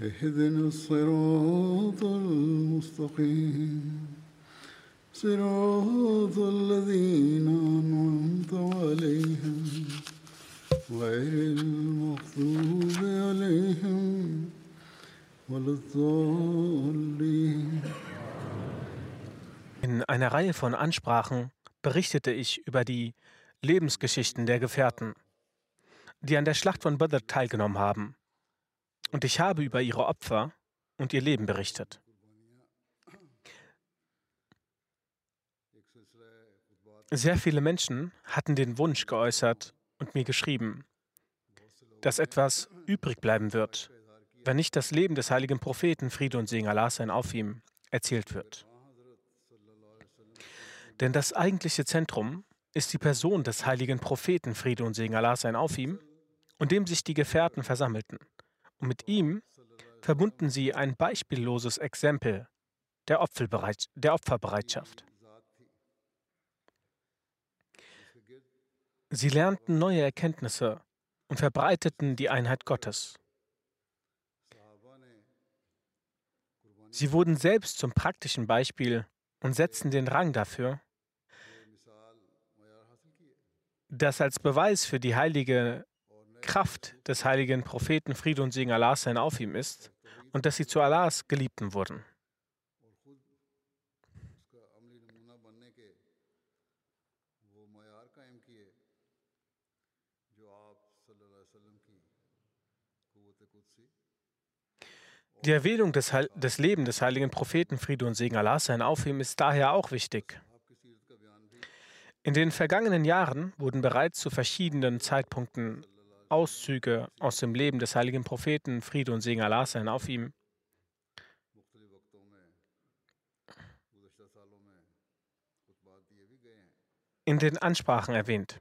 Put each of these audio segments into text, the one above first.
اهدنا الصراط المستقيم صراط الذين أنعمت عليهم غير المغضوب عليهم ولا الضالين In einer Reihe von Ansprachen berichtete ich über die Lebensgeschichten der Gefährten, die an der Schlacht von Badr teilgenommen haben. Und ich habe über ihre Opfer und ihr Leben berichtet. Sehr viele Menschen hatten den Wunsch geäußert und mir geschrieben, dass etwas übrig bleiben wird, wenn nicht das Leben des heiligen Propheten Friede und Segen Allah sein auf ihm erzählt wird. Denn das eigentliche Zentrum ist die Person des heiligen Propheten Friede und Segen Allah sein auf ihm, und dem sich die Gefährten versammelten. Und mit ihm verbunden sie ein beispielloses Exempel der, der Opferbereitschaft. Sie lernten neue Erkenntnisse und verbreiteten die Einheit Gottes. Sie wurden selbst zum praktischen Beispiel und setzten den Rang dafür, dass als Beweis für die heilige Kraft des heiligen Propheten Friede und Segen Allah sein auf ihm ist und dass sie zu Allahs Geliebten wurden. Die Erwähnung des, des Lebens des heiligen Propheten Friede und Segen Allah sein auf ihm ist daher auch wichtig. In den vergangenen Jahren wurden bereits zu verschiedenen Zeitpunkten Auszüge aus dem Leben des heiligen Propheten Friede und Segen Allah sein auf ihm in den Ansprachen erwähnt.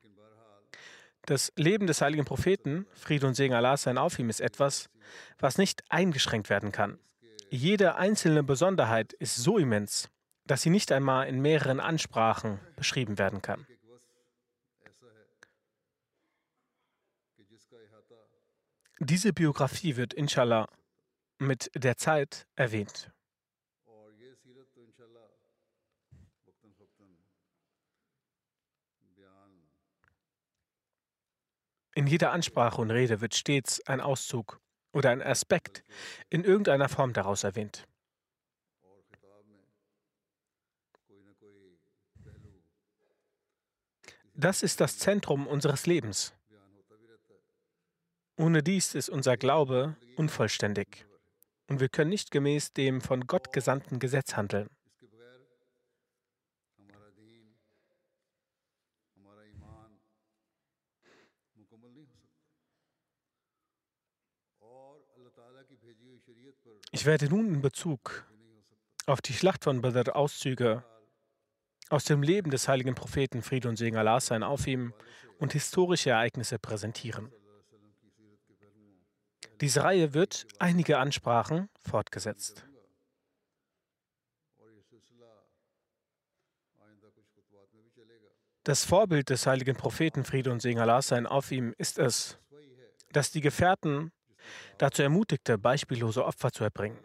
Das Leben des heiligen Propheten, Friede und Segen Allah sein auf ihm, ist etwas, was nicht eingeschränkt werden kann. Jede einzelne Besonderheit ist so immens, dass sie nicht einmal in mehreren Ansprachen beschrieben werden kann. Diese Biografie wird inshallah mit der Zeit erwähnt. In jeder Ansprache und Rede wird stets ein Auszug oder ein Aspekt in irgendeiner Form daraus erwähnt. Das ist das Zentrum unseres Lebens. Ohne dies ist unser Glaube unvollständig und wir können nicht gemäß dem von Gott gesandten Gesetz handeln. Ich werde nun in Bezug auf die Schlacht von Badr Auszüge aus dem Leben des heiligen Propheten Friede und Segen Allah sein auf ihm und historische Ereignisse präsentieren. Diese Reihe wird einige Ansprachen fortgesetzt. Das Vorbild des heiligen Propheten Friede und Segen Allah sein auf ihm ist es, dass die Gefährten dazu ermutigte, beispiellose Opfer zu erbringen.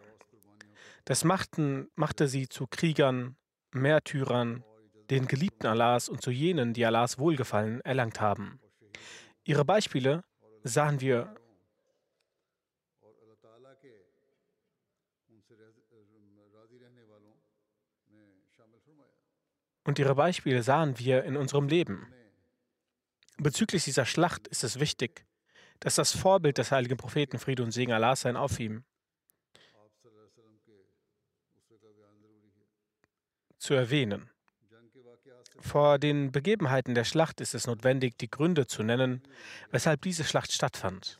Das machten, machte sie zu Kriegern, Märtyrern, den Geliebten Allahs und zu jenen, die Allahs Wohlgefallen erlangt haben. Ihre Beispiele sahen wir und ihre Beispiele sahen wir in unserem Leben. Bezüglich dieser Schlacht ist es wichtig, dass das Vorbild des heiligen Propheten Friede und Segen Allah sein auf ihm zu erwähnen. Vor den Begebenheiten der Schlacht ist es notwendig, die Gründe zu nennen, weshalb diese Schlacht stattfand.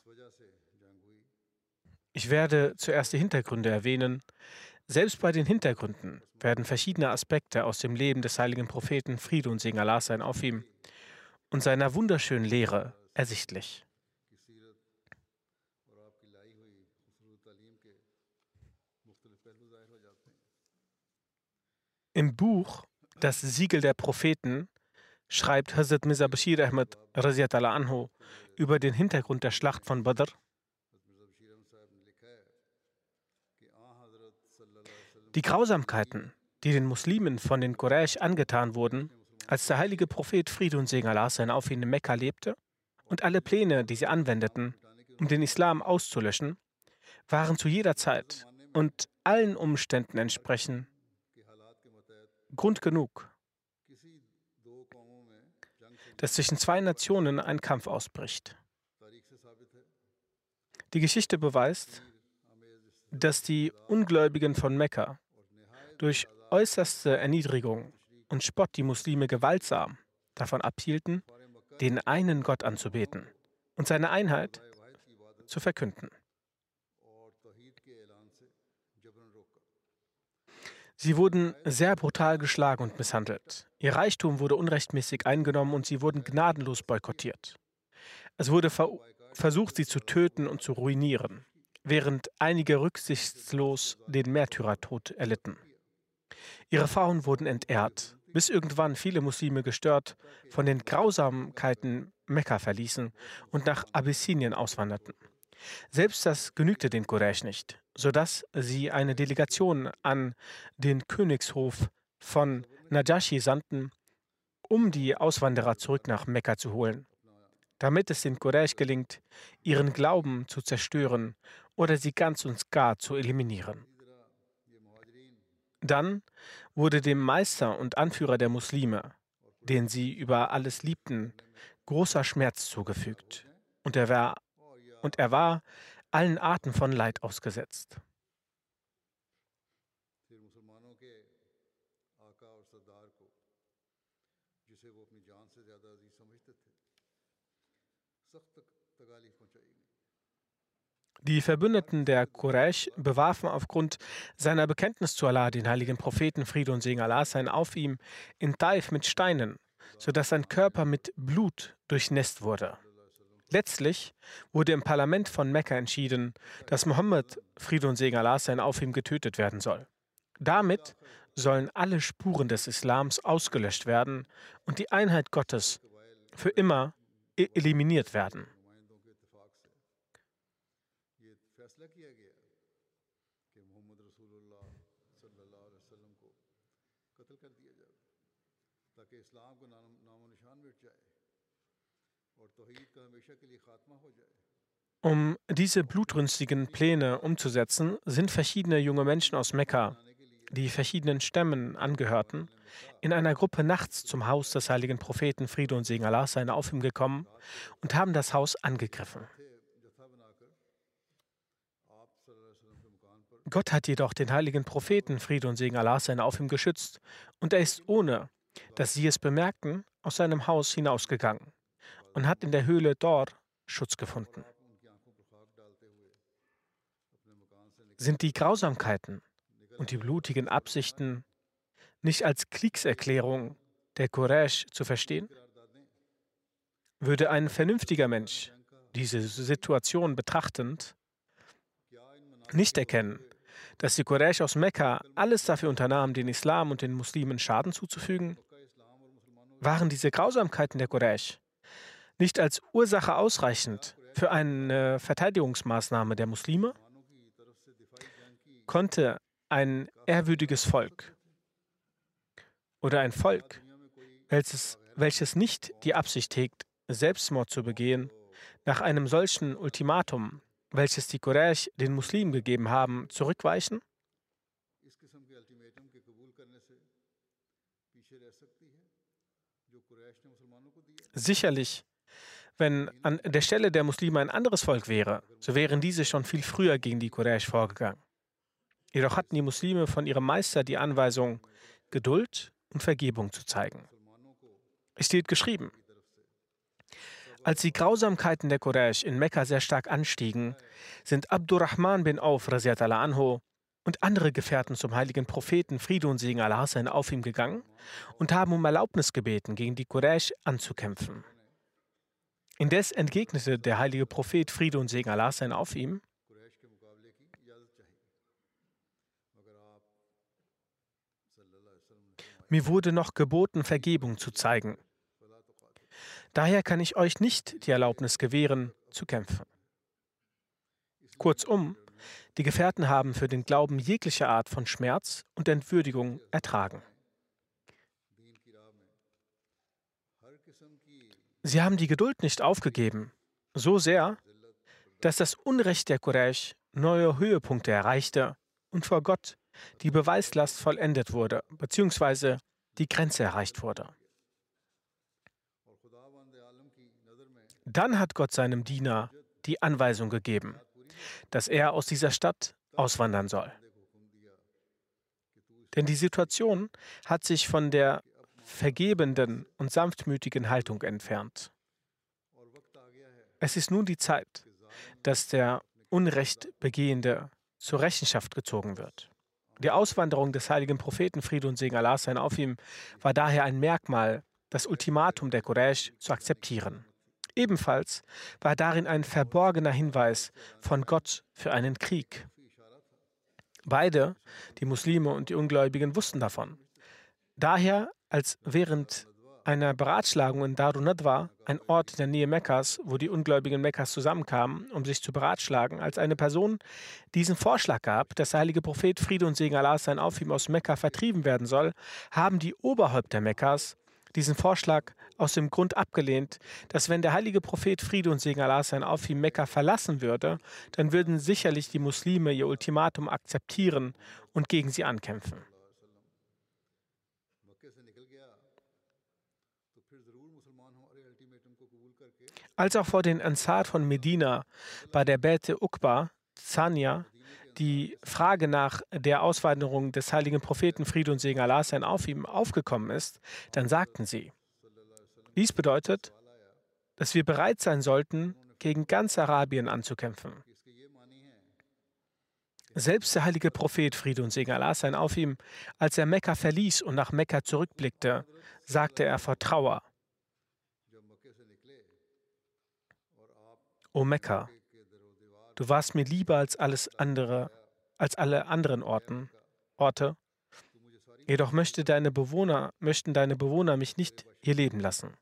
Ich werde zuerst die Hintergründe erwähnen. Selbst bei den Hintergründen werden verschiedene Aspekte aus dem Leben des heiligen Propheten Friede und Segen Allah sein auf ihm und seiner wunderschönen Lehre ersichtlich. Im Buch Das Siegel der Propheten schreibt Hazrat Mirza Bashir Ahmad anhu über den Hintergrund der Schlacht von Badr. Die Grausamkeiten, die den Muslimen von den Quraysh angetan wurden, als der heilige Prophet Friede und Segen Allah sein auf ihn in Mekka lebte, und alle Pläne, die sie anwendeten, um den Islam auszulöschen, waren zu jeder Zeit und allen Umständen entsprechend Grund genug, dass zwischen zwei Nationen ein Kampf ausbricht. Die Geschichte beweist, dass die Ungläubigen von Mekka durch äußerste Erniedrigung und Spott die Muslime gewaltsam davon abhielten, den einen Gott anzubeten und seine Einheit zu verkünden. Sie wurden sehr brutal geschlagen und misshandelt. Ihr Reichtum wurde unrechtmäßig eingenommen und sie wurden gnadenlos boykottiert. Es wurde ver versucht, sie zu töten und zu ruinieren, während einige rücksichtslos den Märtyrertod erlitten. Ihre Frauen wurden entehrt, bis irgendwann viele Muslime gestört von den Grausamkeiten Mekka verließen und nach Abyssinien auswanderten. Selbst das genügte den Quraysh nicht sodass sie eine Delegation an den Königshof von Najashi sandten, um die Auswanderer zurück nach Mekka zu holen, damit es den Quraysh gelingt, ihren Glauben zu zerstören oder sie ganz und gar zu eliminieren. Dann wurde dem Meister und Anführer der Muslime, den sie über alles liebten, großer Schmerz zugefügt, und er war, und er war allen Arten von Leid ausgesetzt. Die Verbündeten der Quraysh bewarfen aufgrund seiner Bekenntnis zu Allah den heiligen Propheten Friede und Segen Allah sein auf ihm in Taif mit Steinen, sodass sein Körper mit Blut durchnässt wurde. Letztlich wurde im Parlament von Mekka entschieden, dass Mohammed, Friede und Segen Allah sein, auf ihm getötet werden soll. Damit sollen alle Spuren des Islams ausgelöscht werden und die Einheit Gottes für immer e- eliminiert werden. Um diese blutrünstigen Pläne umzusetzen, sind verschiedene junge Menschen aus Mekka, die verschiedenen Stämmen angehörten, in einer Gruppe nachts zum Haus des heiligen Propheten Friede und Segen Allah seine auf ihm gekommen und haben das Haus angegriffen. Gott hat jedoch den heiligen Propheten Friede und Segen Allah seine auf ihm geschützt und er ist ohne, dass sie es bemerkten, aus seinem Haus hinausgegangen und hat in der Höhle Dor Schutz gefunden. Sind die Grausamkeiten und die blutigen Absichten nicht als Kriegserklärung der Quraysh zu verstehen? Würde ein vernünftiger Mensch diese Situation betrachtend nicht erkennen, dass die Quraysh aus Mekka alles dafür unternahmen, den Islam und den Muslimen Schaden zuzufügen? Waren diese Grausamkeiten der Quraysh nicht als Ursache ausreichend für eine Verteidigungsmaßnahme der Muslime? Konnte ein ehrwürdiges Volk oder ein Volk, welches, welches nicht die Absicht hegt, Selbstmord zu begehen, nach einem solchen Ultimatum, welches die Quraysh den Muslimen gegeben haben, zurückweichen? Sicherlich, wenn an der Stelle der Muslime ein anderes Volk wäre, so wären diese schon viel früher gegen die Quraysh vorgegangen. Jedoch hatten die Muslime von ihrem Meister die Anweisung, Geduld und Vergebung zu zeigen. Es steht geschrieben, als die Grausamkeiten der Quraysh in Mekka sehr stark anstiegen, sind Abdurrahman bin Auf anho und andere Gefährten zum heiligen Propheten Friede und Segen Allah sein auf ihm gegangen und haben um Erlaubnis gebeten, gegen die Quraysh anzukämpfen. Indes entgegnete der heilige Prophet Friede und Segen Allah sein auf ihm, Mir wurde noch geboten, Vergebung zu zeigen. Daher kann ich euch nicht die Erlaubnis gewähren, zu kämpfen. Kurzum, die Gefährten haben für den Glauben jegliche Art von Schmerz und Entwürdigung ertragen. Sie haben die Geduld nicht aufgegeben, so sehr, dass das Unrecht der Quraysh neue Höhepunkte erreichte und vor Gott die Beweislast vollendet wurde, beziehungsweise die Grenze erreicht wurde. Dann hat Gott seinem Diener die Anweisung gegeben, dass er aus dieser Stadt auswandern soll. Denn die Situation hat sich von der vergebenden und sanftmütigen Haltung entfernt. Es ist nun die Zeit, dass der Unrechtbegehende zur Rechenschaft gezogen wird. Die Auswanderung des heiligen Propheten Friede und Segen Allah sein auf ihm war daher ein Merkmal, das Ultimatum der Quraysh zu akzeptieren. Ebenfalls war darin ein verborgener Hinweis von Gott für einen Krieg. Beide, die Muslime und die Ungläubigen, wussten davon. Daher, als während einer Beratschlagung in Darun Nadwa, ein Ort in der Nähe Mekkas, wo die Ungläubigen Mekkas zusammenkamen, um sich zu beratschlagen, als eine Person diesen Vorschlag gab, dass der heilige Prophet Friede und Segen Allah sein auf ihm aus Mekka vertrieben werden soll, haben die Oberhäupter Mekkas diesen Vorschlag aus dem Grund abgelehnt, dass wenn der heilige Prophet Friede und Segen Allah sein auf ihm Mekka verlassen würde, dann würden sicherlich die Muslime ihr Ultimatum akzeptieren und gegen sie ankämpfen. Als auch vor den Ansar von Medina bei der Bete Uqba, Zania, die Frage nach der Auswanderung des heiligen Propheten Friede und Segen Allah sein auf ihm aufgekommen ist, dann sagten sie, dies bedeutet, dass wir bereit sein sollten, gegen ganz Arabien anzukämpfen. Selbst der heilige Prophet Friede und Segen Allah sein auf ihm, als er Mekka verließ und nach Mekka zurückblickte, sagte er vor Trauer, O Mekka, Du warst mir lieber als alles andere, als alle anderen Orten, Orte. Jedoch möchte deine Bewohner, möchten deine Bewohner mich nicht hier leben lassen.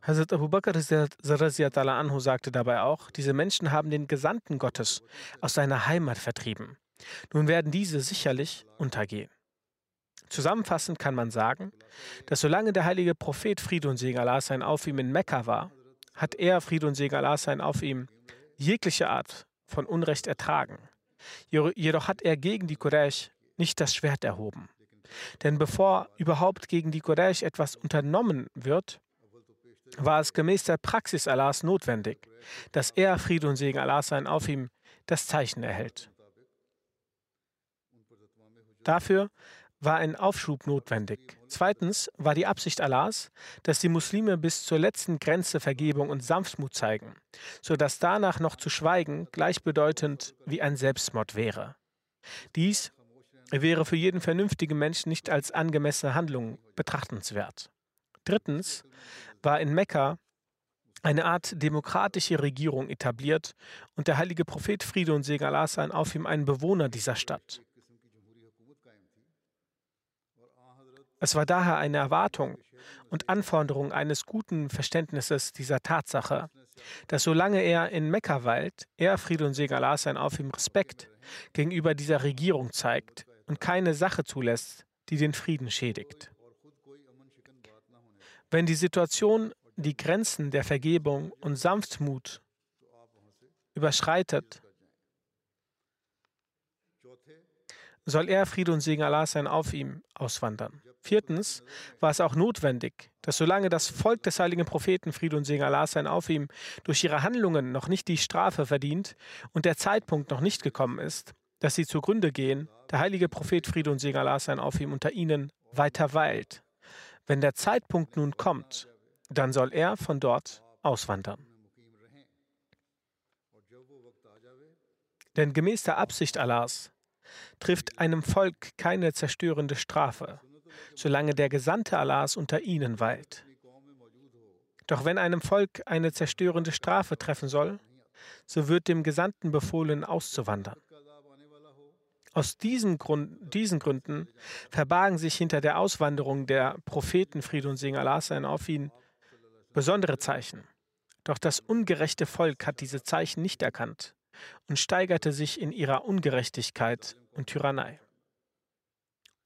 Hazrat Abu Bakr anhu sagte dabei auch, diese Menschen haben den Gesandten Gottes aus seiner Heimat vertrieben. Nun werden diese sicherlich untergehen. Zusammenfassend kann man sagen, dass solange der heilige Prophet Friede und Segen Allah sein auf ihm in Mekka war, hat er, Friede und Segen Allah sein auf ihm, jegliche Art von Unrecht ertragen. Jedoch hat er gegen die Quraysh nicht das Schwert erhoben. Denn bevor überhaupt gegen die Quraysh etwas unternommen wird, war es gemäß der Praxis Allahs notwendig, dass er, Friede und Segen Allah sein auf ihm, das Zeichen erhält. Dafür war ein Aufschub notwendig. Zweitens war die Absicht Allahs, dass die Muslime bis zur letzten Grenze Vergebung und Sanftmut zeigen, sodass danach noch zu schweigen gleichbedeutend wie ein Selbstmord wäre. Dies wäre für jeden vernünftigen Menschen nicht als angemessene Handlung betrachtenswert. Drittens war in Mekka eine Art demokratische Regierung etabliert und der heilige Prophet Friede und Segen Allah sein auf ihm ein Bewohner dieser Stadt. Es war daher eine Erwartung und Anforderung eines guten Verständnisses dieser Tatsache, dass solange er in Mekka weilt, er Friede und Segen Allah sein auf ihm Respekt gegenüber dieser Regierung zeigt und keine Sache zulässt, die den Frieden schädigt. Wenn die Situation die Grenzen der Vergebung und Sanftmut überschreitet, soll er, Friede und Segen Allah sein, auf ihm auswandern. Viertens war es auch notwendig, dass solange das Volk des heiligen Propheten, Friede und Segen Allah sein, auf ihm durch ihre Handlungen noch nicht die Strafe verdient und der Zeitpunkt noch nicht gekommen ist, dass sie zugrunde gehen, der heilige Prophet, Friede und Segen Allah sein, auf ihm unter ihnen weiter weilt. Wenn der Zeitpunkt nun kommt, dann soll er von dort auswandern. Denn gemäß der Absicht Allahs trifft einem Volk keine zerstörende Strafe, solange der Gesandte Allahs unter ihnen weilt. Doch wenn einem Volk eine zerstörende Strafe treffen soll, so wird dem Gesandten befohlen, auszuwandern. Aus diesem Grund, diesen Gründen verbargen sich hinter der Auswanderung der Propheten Friede und Segen Allah sein auf ihn besondere Zeichen. Doch das ungerechte Volk hat diese Zeichen nicht erkannt und steigerte sich in ihrer Ungerechtigkeit und Tyrannei.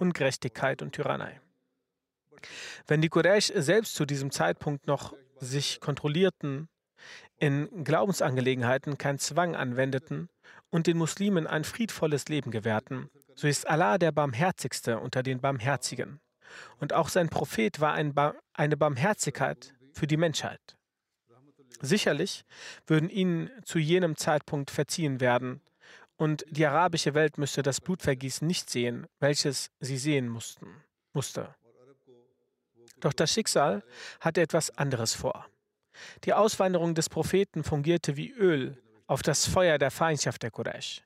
Ungerechtigkeit und Tyrannei. Wenn die Quraysh selbst zu diesem Zeitpunkt noch sich kontrollierten, in Glaubensangelegenheiten keinen Zwang anwendeten und den Muslimen ein friedvolles Leben gewährten, so ist Allah der Barmherzigste unter den Barmherzigen. Und auch sein Prophet war ein ba eine Barmherzigkeit für die Menschheit. Sicherlich würden ihnen zu jenem Zeitpunkt verziehen werden, und die arabische Welt müsste das Blutvergießen nicht sehen, welches sie sehen mussten, musste. Doch das Schicksal hatte etwas anderes vor. Die Auswanderung des Propheten fungierte wie Öl auf das Feuer der Feindschaft der Quraysh,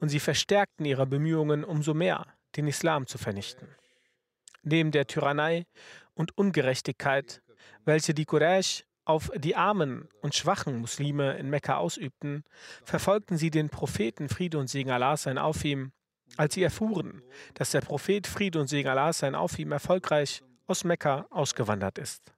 und sie verstärkten ihre Bemühungen umso mehr, den Islam zu vernichten. Neben der Tyrannei und Ungerechtigkeit, welche die Quraysh auf die armen und schwachen Muslime in Mekka ausübten, verfolgten sie den Propheten Friede und Segen Allah sein auf ihm, als sie erfuhren, dass der Prophet Friede und Segen Allah sein auf ihm erfolgreich aus Mekka ausgewandert ist.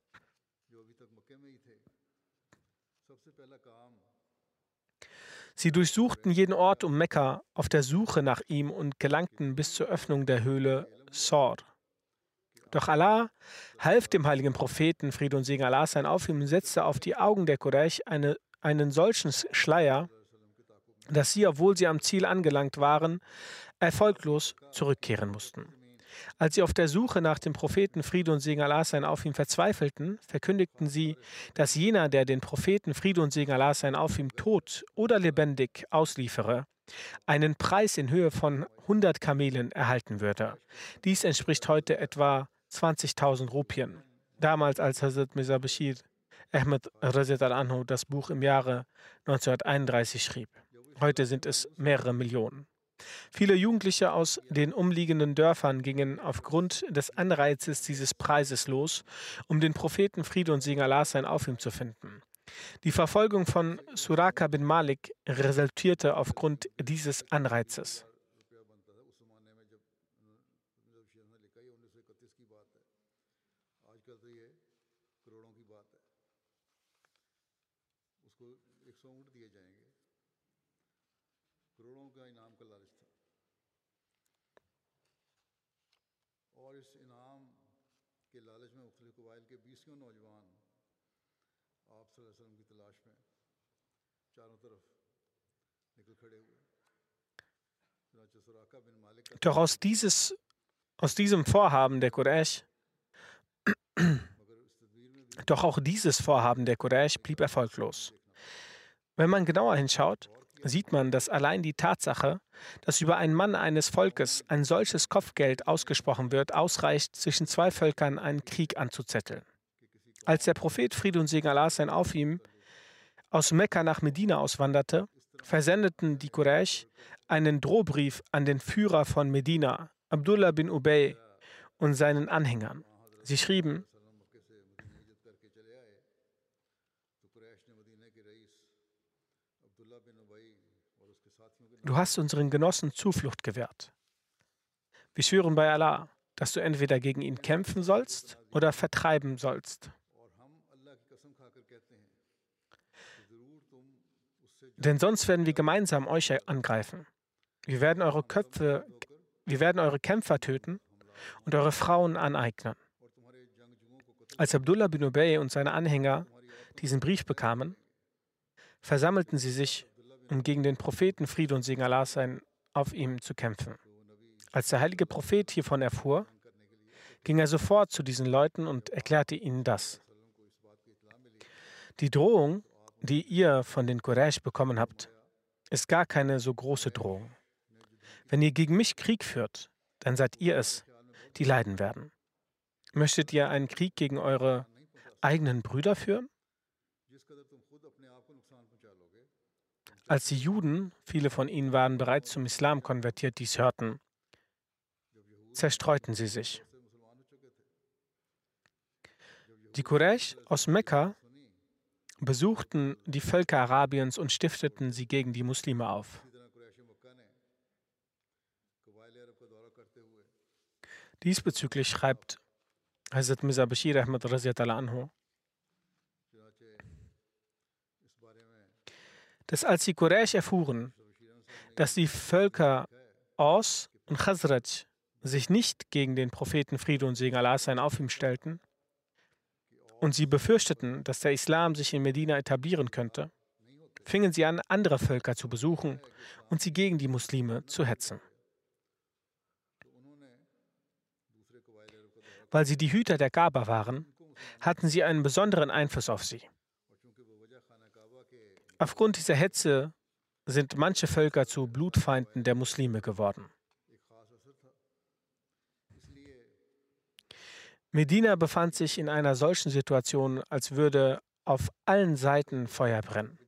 Sie durchsuchten jeden Ort um Mekka auf der Suche nach ihm und gelangten bis zur Öffnung der Höhle Sor. Doch Allah half dem heiligen Propheten, Friede und Segen Allah sein, auf ihm und setzte auf die Augen der Quraysh eine, einen solchen Schleier, dass sie, obwohl sie am Ziel angelangt waren, erfolglos zurückkehren mussten. Als sie auf der Suche nach dem Propheten Friede und Segen Allah sein auf ihm verzweifelten, verkündigten sie, dass jener, der den Propheten Friede und Segen Allah sein auf ihm tot oder lebendig ausliefere, einen Preis in Höhe von 100 Kamelen erhalten würde. Dies entspricht heute etwa 20.000 Rupien. Damals, als Hazrat Mirza Bashir Ahmed Razet al-Anhu das Buch im Jahre 1931 schrieb. Heute sind es mehrere Millionen. Viele Jugendliche aus den umliegenden Dörfern gingen aufgrund des Anreizes dieses Preises los, um den Propheten Friede und Segen Allah sein auf ihm zu finden. Die Verfolgung von Suraka bin Malik resultierte aufgrund dieses Anreizes. Doch aus, dieses, aus diesem Vorhaben der Quraysh, doch auch dieses Vorhaben der Quraysh blieb erfolglos. Wenn man genauer hinschaut, sieht man, dass allein die Tatsache, dass über einen Mann eines Volkes ein solches Kopfgeld ausgesprochen wird, ausreicht, zwischen zwei Völkern einen Krieg anzuzetteln. Als der Prophet Friede und Segen Allah sein auf ihm aus Mekka nach Medina auswanderte, versendeten die Quraysh einen Drohbrief an den Führer von Medina, Abdullah bin Ubay, und seinen Anhängern. Sie schrieben, Du hast unseren Genossen Zuflucht gewährt. Wir schwören bei Allah, dass du entweder gegen ihn kämpfen sollst oder vertreiben sollst. Denn sonst werden wir gemeinsam euch angreifen. Wir werden eure Köpfe, wir werden eure Kämpfer töten und eure Frauen aneignen. Als Abdullah bin Ubay und seine Anhänger diesen Brief bekamen, versammelten sie sich, um gegen den Propheten Friede und Segen Allah sein auf ihm zu kämpfen. Als der heilige Prophet hiervon erfuhr, ging er sofort zu diesen Leuten und erklärte ihnen das. Die Drohung, die ihr von den Quraysh bekommen habt, ist gar keine so große Drohung. Wenn ihr gegen mich Krieg führt, dann seid ihr es, die leiden werden. Möchtet ihr einen Krieg gegen eure eigenen Brüder führen? Als die Juden, viele von ihnen waren bereits zum Islam konvertiert, dies hörten, zerstreuten sie sich. Die Quraysh aus Mekka besuchten die Völker Arabiens und stifteten sie gegen die Muslime auf. Diesbezüglich schreibt Hazrat Mirza Bashir Ahmad anhu, dass als die Quraysh erfuhren, dass die Völker Aus und Khazraj sich nicht gegen den Propheten Friede und Segen Allah sein auf ihm stellten und sie befürchteten, dass der Islam sich in Medina etablieren könnte, fingen sie an, andere Völker zu besuchen und sie gegen die Muslime zu hetzen. Weil sie die Hüter der Gaba waren, hatten sie einen besonderen Einfluss auf sie. Aufgrund dieser Hetze sind manche Völker zu Blutfeinden der Muslime geworden. Medina befand sich in einer solchen Situation, als würde auf allen Seiten Feuer brennen.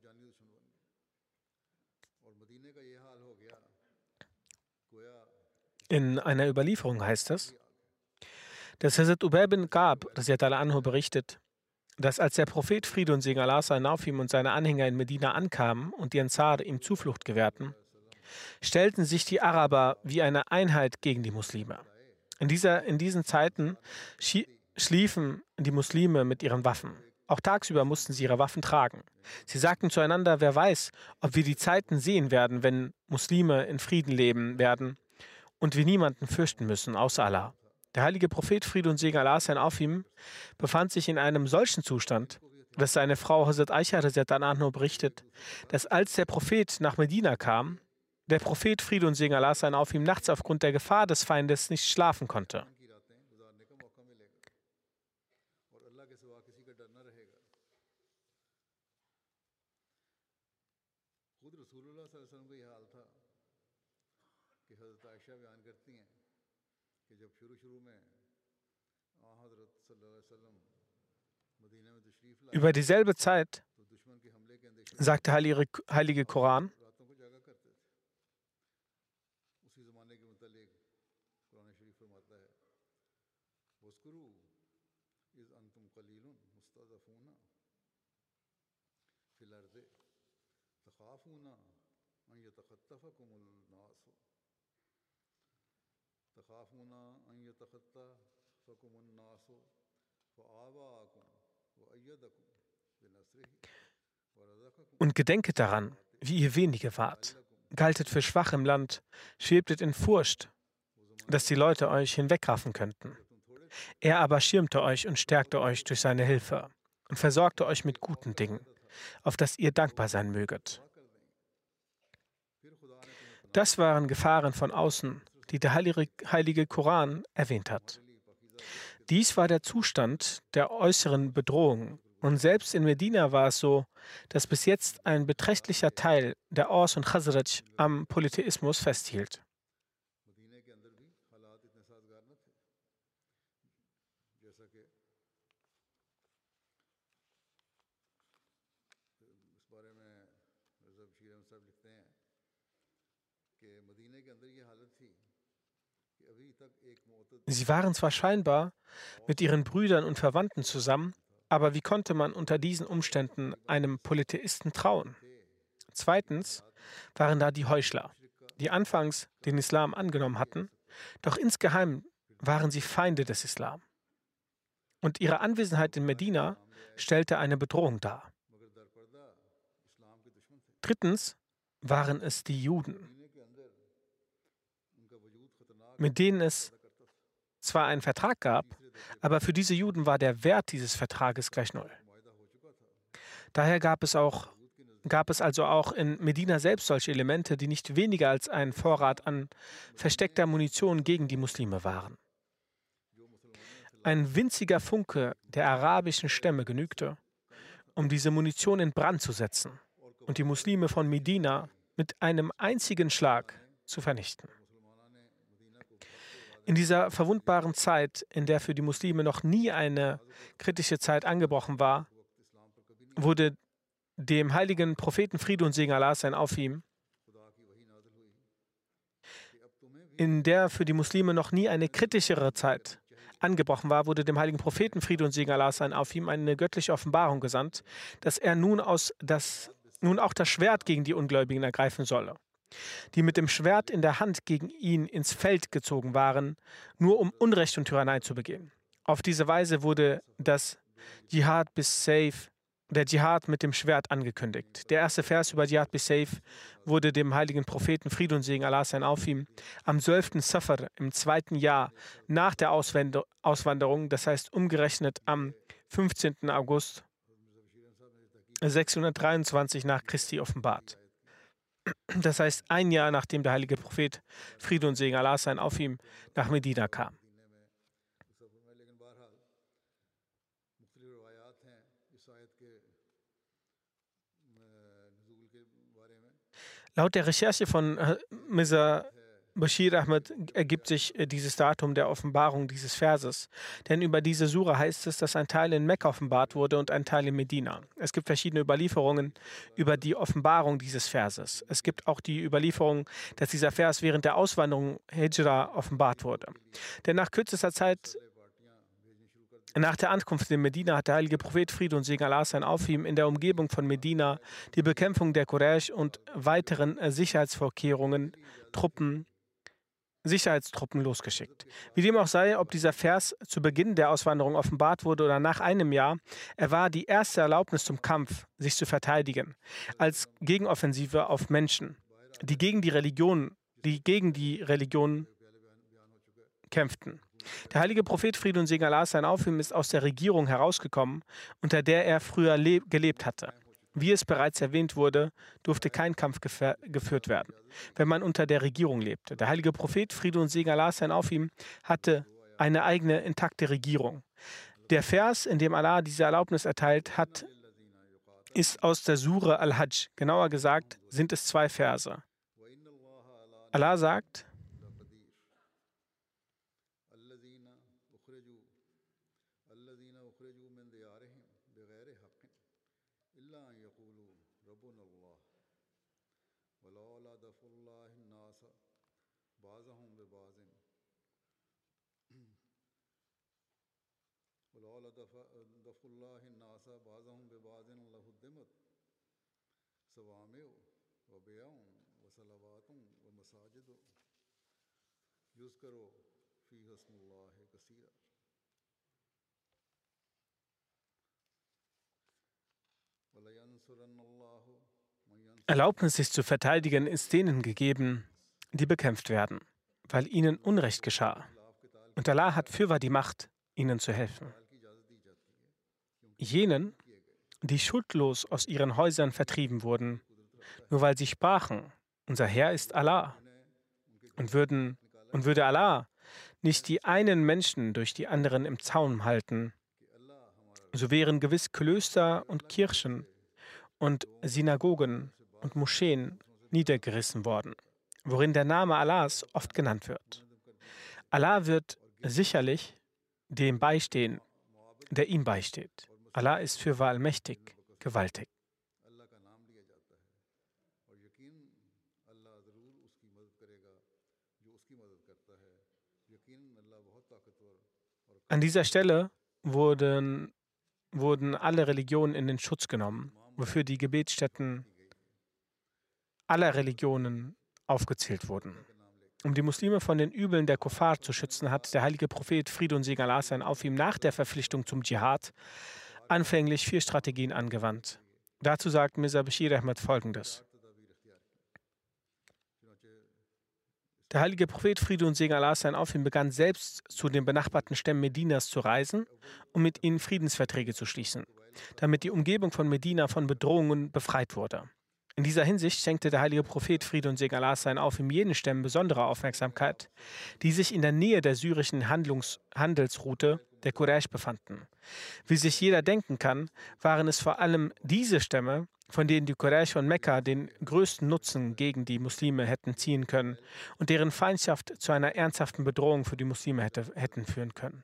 In einer Überlieferung heißt es, dass Hazrat Ubay bin Gab anhu berichtet, dass als der Prophet Friede und Segen Allah sein auf ihm und seine Anhänger in Medina ankamen und die Ansar ihm Zuflucht gewährten, stellten sich die Araber wie eine Einheit gegen die Muslime. In, dieser, in diesen Zeiten schliefen die Muslime mit ihren Waffen. Auch tagsüber mussten sie ihre Waffen tragen. Sie sagten zueinander, wer weiß, ob wir die Zeiten sehen werden, wenn Muslime in Frieden leben werden und wir niemanden fürchten müssen, außer Allah. Der heilige Prophet Friede und Segen Allah sein auf ihm befand sich in einem solchen Zustand, dass seine Frau Hazrat Aisha berichtet, dass als der Prophet nach Medina kam, der Prophet Friede und Segen Allah sein auf ihm nachts aufgrund der Gefahr des Feindes nicht schlafen konnte. Über dieselbe Zeit sagt der heilige Koran, Und gedenket daran, wie ihr wenige wart. Galtet für schwach im Land, schwebtet in Furcht, dass die Leute euch hinwegraffen könnten. Er aber schirmte euch und stärkte euch durch seine Hilfe und versorgte euch mit guten Dingen, auf das ihr dankbar sein möget. Das waren Gefahren von außen, die der heilige Koran erwähnt hat. Dies war der Zustand der äußeren Bedrohung. Und selbst in Medina war es so, dass bis jetzt ein beträchtlicher Teil der Ors und Khazraj am Polytheismus festhielt. Sie waren zwar scheinbar mit ihren Brüdern und Verwandten zusammen, aber wie konnte man unter diesen Umständen einem Polytheisten trauen? Zweitens waren da die Heuchler, die anfangs den Islam angenommen hatten, doch insgeheim waren sie Feinde des Islam. Und ihre Anwesenheit in Medina stellte eine Bedrohung dar. Drittens waren es die Juden, mit denen es zwar einen Vertrag gab, aber für diese Juden war der Wert dieses Vertrages gleich null. Daher gab es auch gab es also auch in Medina selbst solche Elemente, die nicht weniger als ein Vorrat an versteckter Munition gegen die Muslime waren. Ein winziger Funke der arabischen Stämme genügte, um diese Munition in Brand zu setzen und die Muslime von Medina mit einem einzigen Schlag zu vernichten. In dieser verwundbaren Zeit, in der für die Muslime noch nie eine kritische Zeit angebrochen war, wurde dem heiligen Propheten Friede und Segen Allah sein auf ihm, in der für die Muslime noch nie eine kritischere Zeit angebrochen war, wurde dem heiligen Propheten Friede und Segen Allah sein auf ihm eine göttliche Offenbarung gesandt, dass er nun, aus das, nun auch das Schwert gegen die Ungläubigen ergreifen solle, die mit dem Schwert in der Hand gegen ihn ins Feld gezogen waren, nur um Unrecht und Tyrannei zu begehen. Auf diese Weise wurde das Dschihad bis Safe der Dschihad mit dem Schwert angekündigt. Der erste Vers über Dschihad bis Safe wurde dem heiligen Propheten Fried und Segen Allah sein auf ihm am 12. Safar im zweiten Jahr nach der Auswanderung, das heißt umgerechnet am 15. August 623 nach Christi offenbart. Das heißt ein Jahr nachdem der heilige Prophet Fried und Segen Allah sein auf ihm nach Medina kam. Laut der Recherche von äh, Mirza Bashir Ahmed ergibt sich äh, dieses Datum der Offenbarung dieses Verses. Denn über diese Sura heißt es, dass ein Teil in Mekka offenbart wurde und ein Teil in Medina. Es gibt verschiedene Überlieferungen über die Offenbarung dieses Verses. Es gibt auch die Überlieferung, dass dieser Vers während der Auswanderung Hijra offenbart wurde. Denn nach kürzester Zeit nach der Ankunft in Medina hat der heilige Prophet Friede und Segen Allah sein auf in der Umgebung von Medina die Bekämpfung der Quraysh und weiteren äh, Sicherheitsvorkehrungen, Truppen, Sicherheitstruppen losgeschickt. Wie dem auch sei, ob dieser Vers zu Beginn der Auswanderung offenbart wurde oder nach einem Jahr, er war die erste Erlaubnis zum Kampf, sich zu verteidigen, als Gegenoffensive auf Menschen, die gegen die Religion, die gegen die Religion kämpften. Der heilige Prophet Friede und Segen Allah sein auf ist aus der Regierung herausgekommen, unter der er früher gelebt hatte. Wie es bereits erwähnt wurde, durfte kein Kampf geführt werden, wenn man unter der Regierung lebte. Der heilige Prophet Friede und Segen Allah sein auf ihm hatte eine eigene intakte Regierung. Der Vers, in dem Allah diese Erlaubnis erteilt hat, ist aus der Sure Al-Hajj. Genauer gesagt sind es zwei Verse. Allah sagt, دفع الله الناس بعضهم ببعض لهدمت صوامع وبيع وصلوات ومساجد يذكر فيها اسم الله كثيرا Erlaubnis, sich zu verteidigen, ist denen gegeben, die bekämpft werden, weil ihnen Unrecht geschah. Und Allah hat fürwahr die Macht, ihnen zu helfen jenen, die schuldlos aus ihren Häusern vertrieben wurden, nur weil sie sprachen, unser Herr ist Allah. Und, würden, und würde Allah nicht die einen Menschen durch die anderen im Zaun halten, so wären gewiss Klöster und Kirchen und Synagogen und Moscheen niedergerissen worden, worin der Name Allahs oft genannt wird. Allah wird sicherlich dem beistehen, der ihm beisteht. Allah ist für Wahl mächtig, gewaltig. An dieser Stelle wurden, wurden alle Religionen in den Schutz genommen, wofür die Gebetsstätten aller Religionen aufgezählt wurden. Um die Muslime von den Übeln der Kuffar zu schützen, hat der heilige Prophet Friede und Segen Allah sein auf ihm nach der Verpflichtung zum Dschihad anfänglich vier Strategien angewandt. Dazu sagt Mirza Bashir Ahmed folgendes. Der heilige Prophet Friede und Segen Allah sein auf ihn begann selbst zu den benachbarten Stämmen Medinas zu reisen, um mit ihnen Friedensverträge zu schließen, damit die Umgebung von Medina von Bedrohungen befreit wurde. In dieser Hinsicht schenkte der heilige Prophet Friede und Segen Allah sein auf ihm jenen Stämmen besondere Aufmerksamkeit, die sich in der Nähe der syrischen Handlungs Handelsroute der Quraysh befanden. Wie sich jeder denken kann, waren es vor allem diese Stämme, von denen die Quraysh von Mekka den größten Nutzen gegen die Muslime hätten ziehen können und deren Feindschaft zu einer ernsthaften Bedrohung für die Muslime hätte, hätten führen können.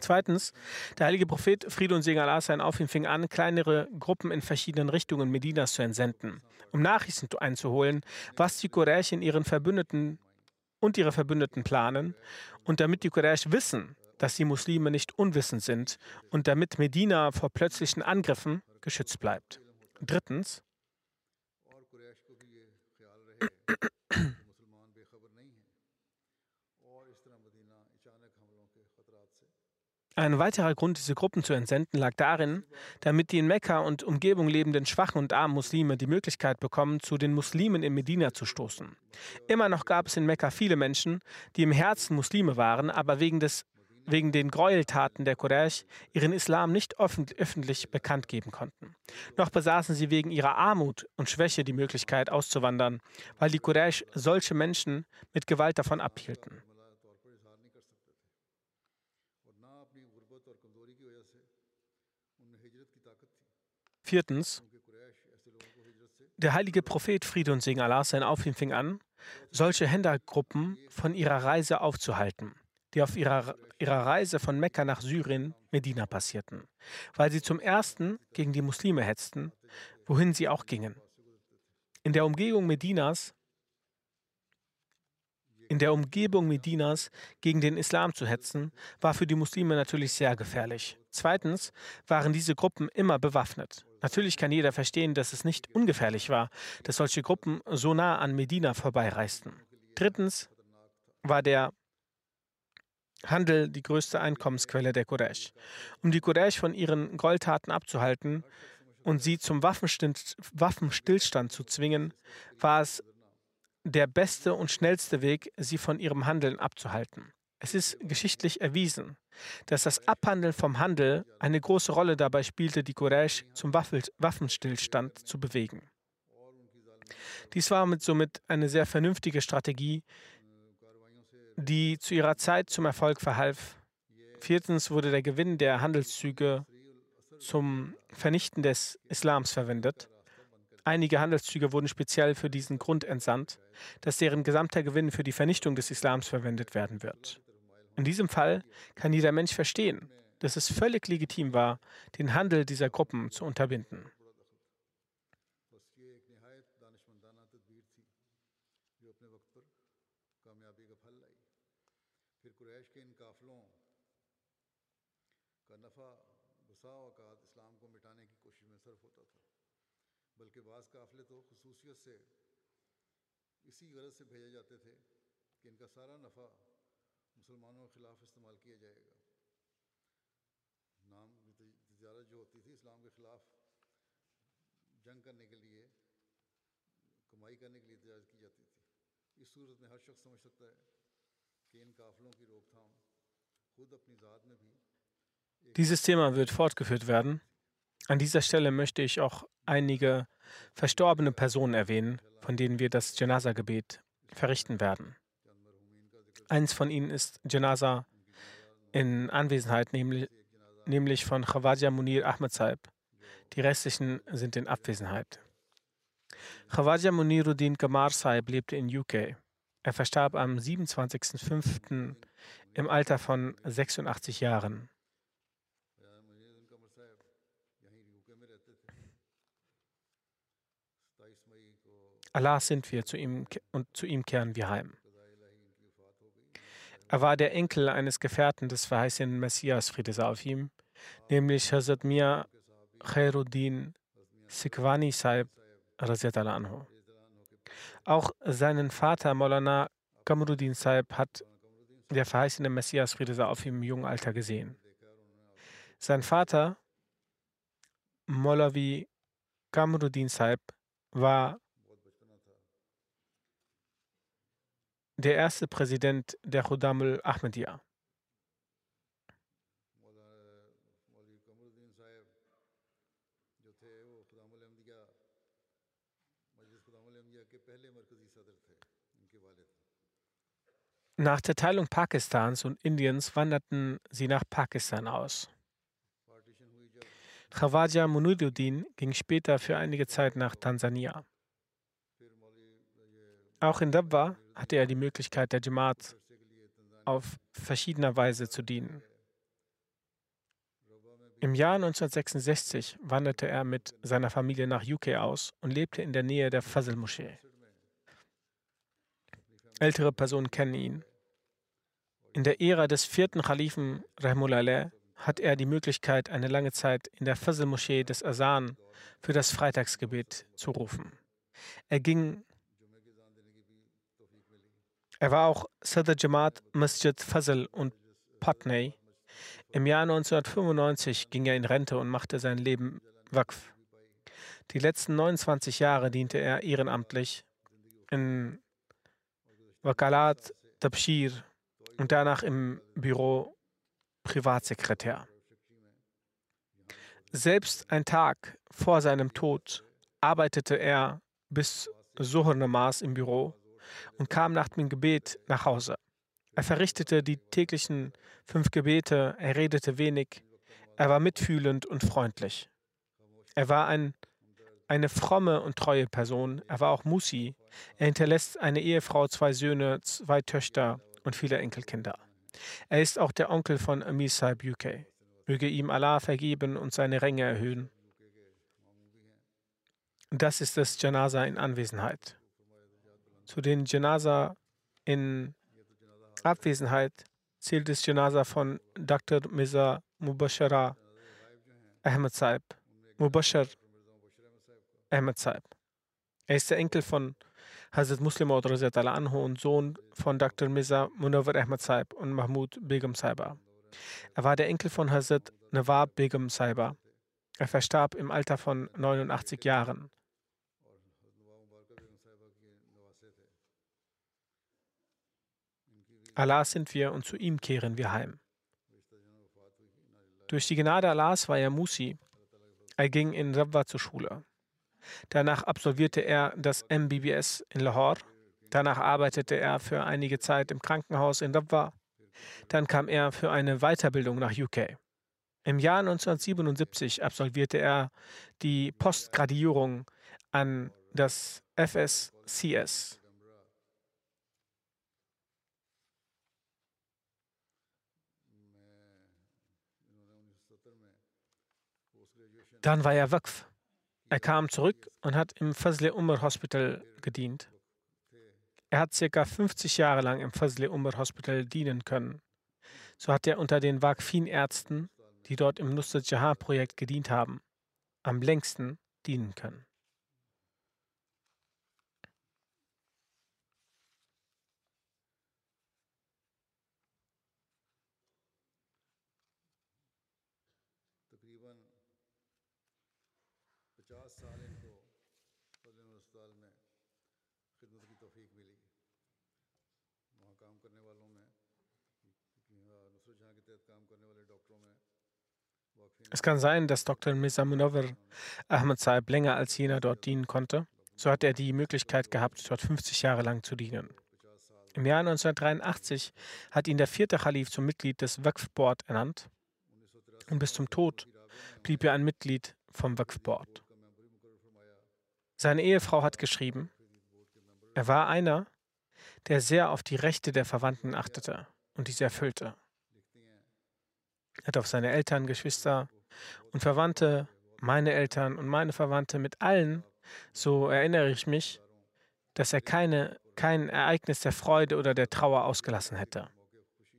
Zweitens, der heilige Prophet Friede und Segen Allah sein auf ihn fing an, kleinere Gruppen in verschiedenen Richtungen Medinas zu entsenden, um Nachrichten einzuholen, was die Quraysh in ihren Verbündeten und ihre Verbündeten planen und damit die Quraysh wissen, dass die Muslime nicht unwissend sind und damit Medina vor plötzlichen Angriffen geschützt bleibt. Drittens, Ein weiterer Grund, diese Gruppen zu entsenden, lag darin, damit die in Mekka und Umgebung lebenden schwachen und armen Muslime die Möglichkeit bekommen, zu den Muslimen in Medina zu stoßen. Immer noch gab es in Mekka viele Menschen, die im Herzen Muslime waren, aber wegen, des, wegen den Gräueltaten der Quraysh ihren Islam nicht öffentlich bekannt geben konnten. Noch besaßen sie wegen ihrer Armut und Schwäche die Möglichkeit auszuwandern, weil die Quraysh solche Menschen mit Gewalt davon abhielten. Viertens, der heilige Prophet Friede und Segen Allah sein auf fing an, solche Händlergruppen von ihrer Reise aufzuhalten, die auf ihrer, ihrer Reise von Mekka nach Syrien, Medina passierten, weil sie zum ersten gegen die Muslime hetzten, wohin sie auch gingen. In der Umgebung Medinas in der Umgebung Medinas gegen den Islam zu hetzen, war für die Muslime natürlich sehr gefährlich. Zweitens waren diese Gruppen immer bewaffnet. Natürlich kann jeder verstehen, dass es nicht ungefährlich war, dass solche Gruppen so nah an Medina vorbeireisten. Drittens war der Handel die größte Einkommensquelle der Quraysh. Um die Quraysh von ihren Goldtaten abzuhalten und sie zum Waffenstillstand zu zwingen, war es der beste und schnellste Weg, sie von ihrem Handeln abzuhalten. Es ist geschichtlich erwiesen, dass das Abhandeln vom Handel eine große Rolle dabei spielte, die Quraysh zum Waffenstillstand zu bewegen. Dies war somit eine sehr vernünftige Strategie, die zu ihrer Zeit zum Erfolg verhalf. Viertens wurde der Gewinn der Handelszüge zum Vernichten des Islams verwendet. Einige Handelszüge wurden speziell für diesen Grund entsandt, dass deren gesamter Gewinn für die Vernichtung des Islams verwendet werden wird. In diesem Fall kann jeder Mensch verstehen, dass es völlig legitim war, den Handel dieser Gruppen zu unterbinden. कृषियों से इसी गरज से भेजे जाते थे कि इनका सारा नफ़ा मुसलमानों के ख़िलाफ़ इस्तेमाल किया जाएगा नाम तजारत जो होती थी इस्लाम के ख़िलाफ़ जंग करने के लिए कमाई करने के लिए तजारत की जाती थी इस सूरत में हर शख्स समझ सकता है कि इन काफलों की रोकथाम खुद अपनी ज़ात में भी Dieses Thema wird fortgeführt werden. An dieser Stelle möchte ich auch einige verstorbene Personen erwähnen, von denen wir das Janaza-Gebet verrichten werden. Eins von ihnen ist Janaza in Anwesenheit, nämlich, nämlich von Khawaja Munir Ahmed Saib. Die restlichen sind in Abwesenheit. Khawaja Muniruddin Gamar Saib lebte in UK. Er verstarb am 27.05. im Alter von 86 Jahren. Allah sind wir zu ihm und zu ihm kehren wir heim. Er war der Enkel eines Gefährten des verheißenen Messias, Friede sei auf ihm, nämlich Hazrat Mia Khairuddin Sikwani Saib anhu. Auch seinen Vater Maulana Kamruddin Saib hat der verheißene Messias, Friede sei auf ihm, im jungen Alter gesehen. Sein Vater, Maulavi Kamruddin Saib, war der erste Präsident der Khudamul Ahmadiyya. Nach der Teilung Pakistans und Indiens wanderten sie nach Pakistan aus. Khawaja Muniruddin ging später für einige Zeit nach Tansania. Auch in Dabwa hatte er die Möglichkeit, der Jamaat auf verschiedener Weise zu dienen. Im Jahr 1966 wanderte er mit seiner Familie nach UK aus und lebte in der Nähe der Fazl-Moschee. Ältere Personen kennen ihn. In der Ära des vierten Khalifen Rahmullah hat er die Möglichkeit, eine lange Zeit in der Fazl-Moschee des Asan für das Freitagsgebet zu rufen. Er ging er war auch Sadr Jamaat Masjid Fazl und Putney. Im Jahr 1995 ging er in Rente und machte sein Leben Waqf. Die letzten 29 Jahre diente er ehrenamtlich in Wakalat Tabshir und danach im Büro Privatsekretär. Selbst ein Tag vor seinem Tod arbeitete er bis Sohar Namas im Büro und kam nach dem Gebet nach Hause. Er verrichtete die täglichen fünf Gebete, er redete wenig, er war mitfühlend und freundlich. Er war ein, eine fromme und treue Person, er war auch Musi, er hinterlässt eine Ehefrau, zwei Söhne, zwei Töchter und viele Enkelkinder. Er ist auch der Onkel von Amir Saib. Möge ihm Allah vergeben und seine Ränge erhöhen. Das ist das Janaza in Anwesenheit. Zu den Janaza in Abwesenheit zählt das Janaza von Dr. Mirza Mubashara Ahmed Saib. Mubashar Ahmed Saib. Er ist der Enkel von Hazrat Muslim anhu und Sohn von Dr. Mirza Munawar Ahmed Saib und Mahmud Begum Saiba. Er war der Enkel von Hazrat Nawab Begum Saiba. Er verstarb im Alter von 89 Jahren. Allah sind wir und zu ihm kehren wir heim. Durch die Gnade Allahs war er Musi. Er ging in Rabwa zur Schule. Danach absolvierte er das MBBS in Lahore. Danach arbeitete er für einige Zeit im Krankenhaus in Rabwa. Dann kam er für eine Weiterbildung nach UK. Im Jahr 1977 absolvierte er die Postgradierung an das FSCS, Dann war er Waqf. Er kam zurück und hat im Fazle Umar Hospital gedient. Er hat circa 50 Jahre lang im Fazle Umar Hospital dienen können. So hat er unter den Waqfin-Ärzten, die dort im Nusrat Jahan-Projekt gedient haben, am längsten dienen können. Es kann sein, dass Dr. Mirza Munawar Ahmed Saib länger als jener dort dienen konnte. So hat er die Möglichkeit gehabt, dort 50 Jahre lang zu dienen. Im Jahr 1983 hat ihn der vierte Khalif zum Mitglied des Waqf Board ernannt und bis zum Tod blieb er ein Mitglied vom Waqf Board. Seine Ehefrau hat geschrieben, er war einer, der sehr auf die Rechte der Verwandten achtete und diese erfüllte. Er hat auf seine Eltern, Geschwister und Verwandte, meine Eltern und meine Verwandte mit allen, so erinnere ich mich, dass er keine, kein Ereignis der Freude oder der Trauer ausgelassen hätte.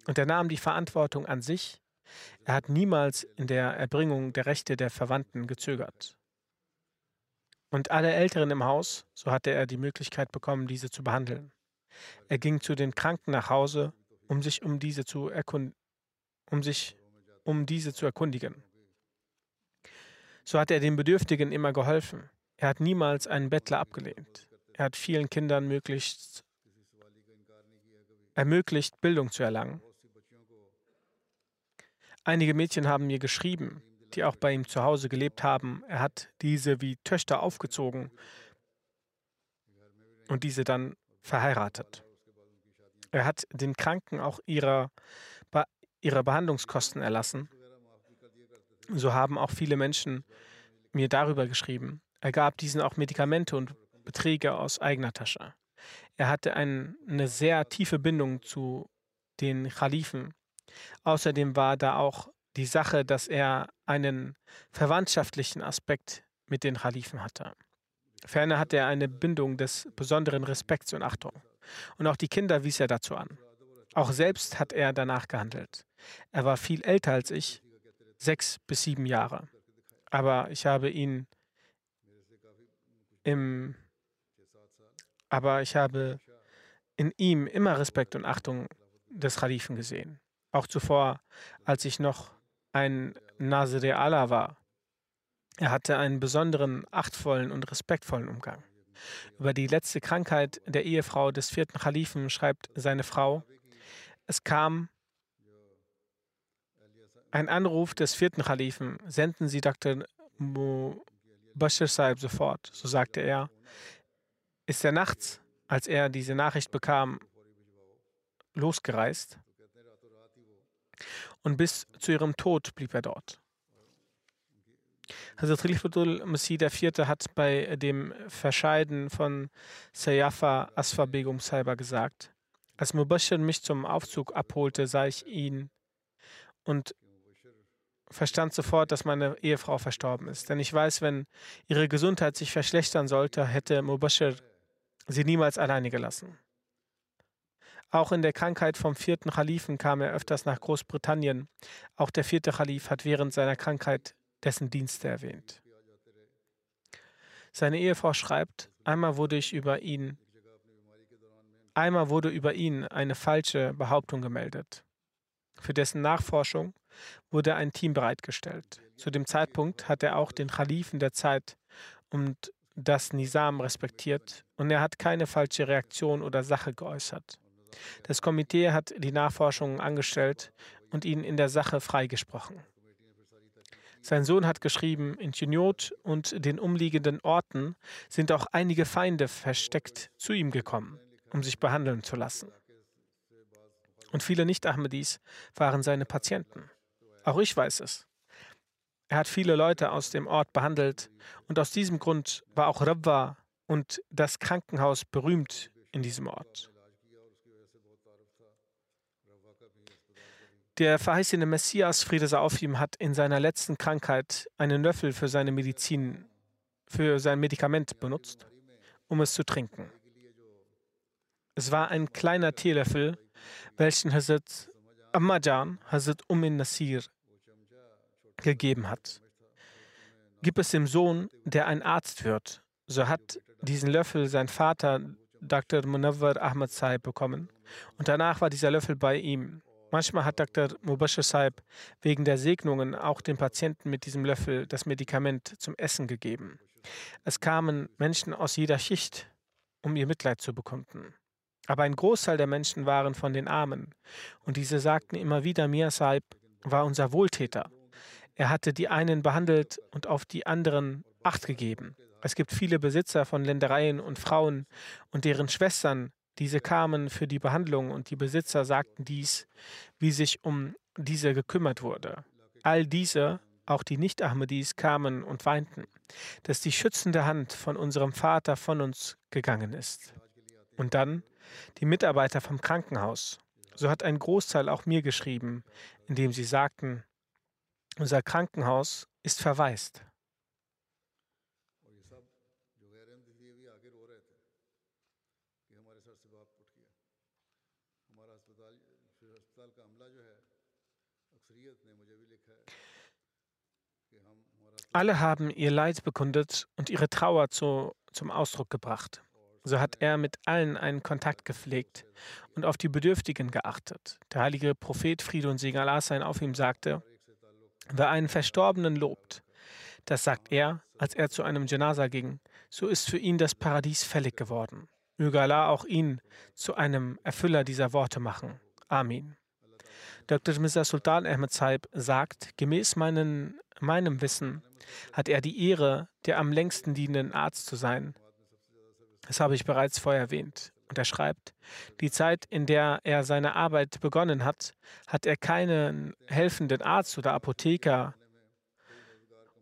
Und er nahm die Verantwortung an sich. Er hat niemals in der Erbringung der Rechte der Verwandten gezögert. Und alle Älteren im Haus, so hatte er die Möglichkeit bekommen, diese zu behandeln. Er ging zu den Kranken nach Hause, um sich um diese zu erkunden, um sich um diese zu erkundigen. So hat er den Bedürftigen immer geholfen. Er hat niemals einen Bettler abgelehnt. Er hat vielen Kindern möglichst ermöglicht, Bildung zu erlangen. Einige Mädchen haben mir geschrieben, die auch bei ihm zu Hause gelebt haben. Er hat diese wie Töchter aufgezogen und diese dann verheiratet. Er hat den Kranken auch ihre, ihre Behandlungskosten erlassen. So haben auch viele Menschen mir darüber geschrieben. Er gab diesen auch Medikamente und Beträge aus eigener Tasche. Er hatte ein, eine sehr tiefe Bindung zu den Khalifen. Außerdem war da auch die Sache, dass er einen verwandtschaftlichen Aspekt mit den Khalifen hatte. Ferner hatte er eine Bindung des besonderen Respekts und Achtung. Und auch die Kinder wies er dazu an. Auch selbst hat er danach gehandelt. Er war viel älter als ich, sechs bis sieben Jahre. Aber ich habe ihn im aber ich habe in ihm immer Respekt und Achtung des Khalifen gesehen. Auch zuvor, als ich noch ein Nasir Allah war. Er hatte einen besonderen, achtvollen und respektvollen Umgang. Über die letzte Krankheit der Ehefrau des vierten Khalifen schreibt seine Frau, es kam ein Anruf des vierten Khalifen, senden Sie Dr. Bashir Saib sofort. So sagte er, ist er nachts, als er diese Nachricht bekam, losgereist und bis zu ihrem Tod blieb er dort. Hazrat Khalifatul Masih IV. hat bei dem Verscheiden von Sayafa Asfa Begum Saiba gesagt, als Mubashir mich zum Aufzug abholte, sah ich ihn und verstand sofort, dass meine Ehefrau verstorben ist. Denn ich weiß, wenn ihre Gesundheit sich verschlechtern sollte, hätte Mubashir sie niemals alleine gelassen. Auch in der Krankheit vom vierten Khalifen kam er öfters nach Großbritannien. Auch der vierte Khalif hat während seiner Krankheit dessen Dienste erwähnt. Seine Ehefrau schreibt, einmal wurde ich über ihn, einmal wurde über ihn eine falsche Behauptung gemeldet. Für dessen Nachforschung wurde ein Team bereitgestellt. Zu dem Zeitpunkt hat er auch den Khalifen der Zeit und das Nizam respektiert und er hat keine falsche Reaktion oder Sache geäußert. Das Komitee hat die Nachforschungen angestellt und ihn in der Sache freigesprochen. Sein Sohn hat geschrieben, in Chiniot und den umliegenden Orten sind auch einige Feinde versteckt zu ihm gekommen, um sich behandeln zu lassen. Und viele Nicht-Ahmedis waren seine Patienten. Auch ich weiß es. Er hat viele Leute aus dem Ort behandelt und aus diesem Grund war auch Rabwa und das Krankenhaus berühmt in diesem Ort. Der verheißene Messias, Friede sei auf ihm, hat in seiner letzten Krankheit einen Löffel für seine Medizin, für sein Medikament benutzt, um es zu trinken. Es war ein kleiner Teelöffel, welchen Hazrat Ammajan, Hazrat Umin Nasir, gegeben hat. Gib es dem Sohn, der ein Arzt wird. So hat diesen Löffel sein Vater, Dr. Munawwar Ahmad Saib, bekommen. Und danach war dieser Löffel bei ihm. Manchmal hat Dr. Mubashir Saib wegen der Segnungen auch dem Patienten mit diesem Löffel das Medikament zum Essen gegeben. Es kamen Menschen aus jeder Schicht, um ihr Mitleid zu bekunden. Aber ein Großteil der Menschen waren von den Armen. Und diese sagten immer wieder, Mir war unser Wohltäter. Er hatte die einen behandelt und auf die anderen Acht gegeben. Es gibt viele Besitzer von Ländereien und Frauen und deren Schwestern, diese kamen für die Behandlung und die Besitzer sagten dies, wie sich um diese gekümmert wurde. All diese, auch die Nicht-Ahmedis, kamen und weinten, dass die schützende Hand von unserem Vater von uns gegangen ist. Und dann die Mitarbeiter vom Krankenhaus. So hat ein Großteil auch mir geschrieben, indem sie sagten, unser Krankenhaus ist verwaist. Alle haben ihr Leid bekundet und ihre Trauer zu, zum Ausdruck gebracht. So hat er mit allen einen Kontakt gepflegt und auf die Bedürftigen geachtet. Der heilige Prophet Friede und Segen Allah sein auf ihm sagte, Wer einen Verstorbenen lobt, das sagt er, als er zu einem Janaza ging, so ist für ihn das Paradies fällig geworden. Möge Allah auch ihn zu einem Erfüller dieser Worte machen. Amin. Dr. Mirza Sultan Ahmed Saib sagt, gemäß meinen, meinem Wissen hat er die Ehre, der am längsten dienenden Arzt zu sein. Das habe ich bereits vorher erwähnt. Und er schreibt, die Zeit, in der er seine Arbeit begonnen hat, hat er keinen helfenden Arzt oder Apotheker.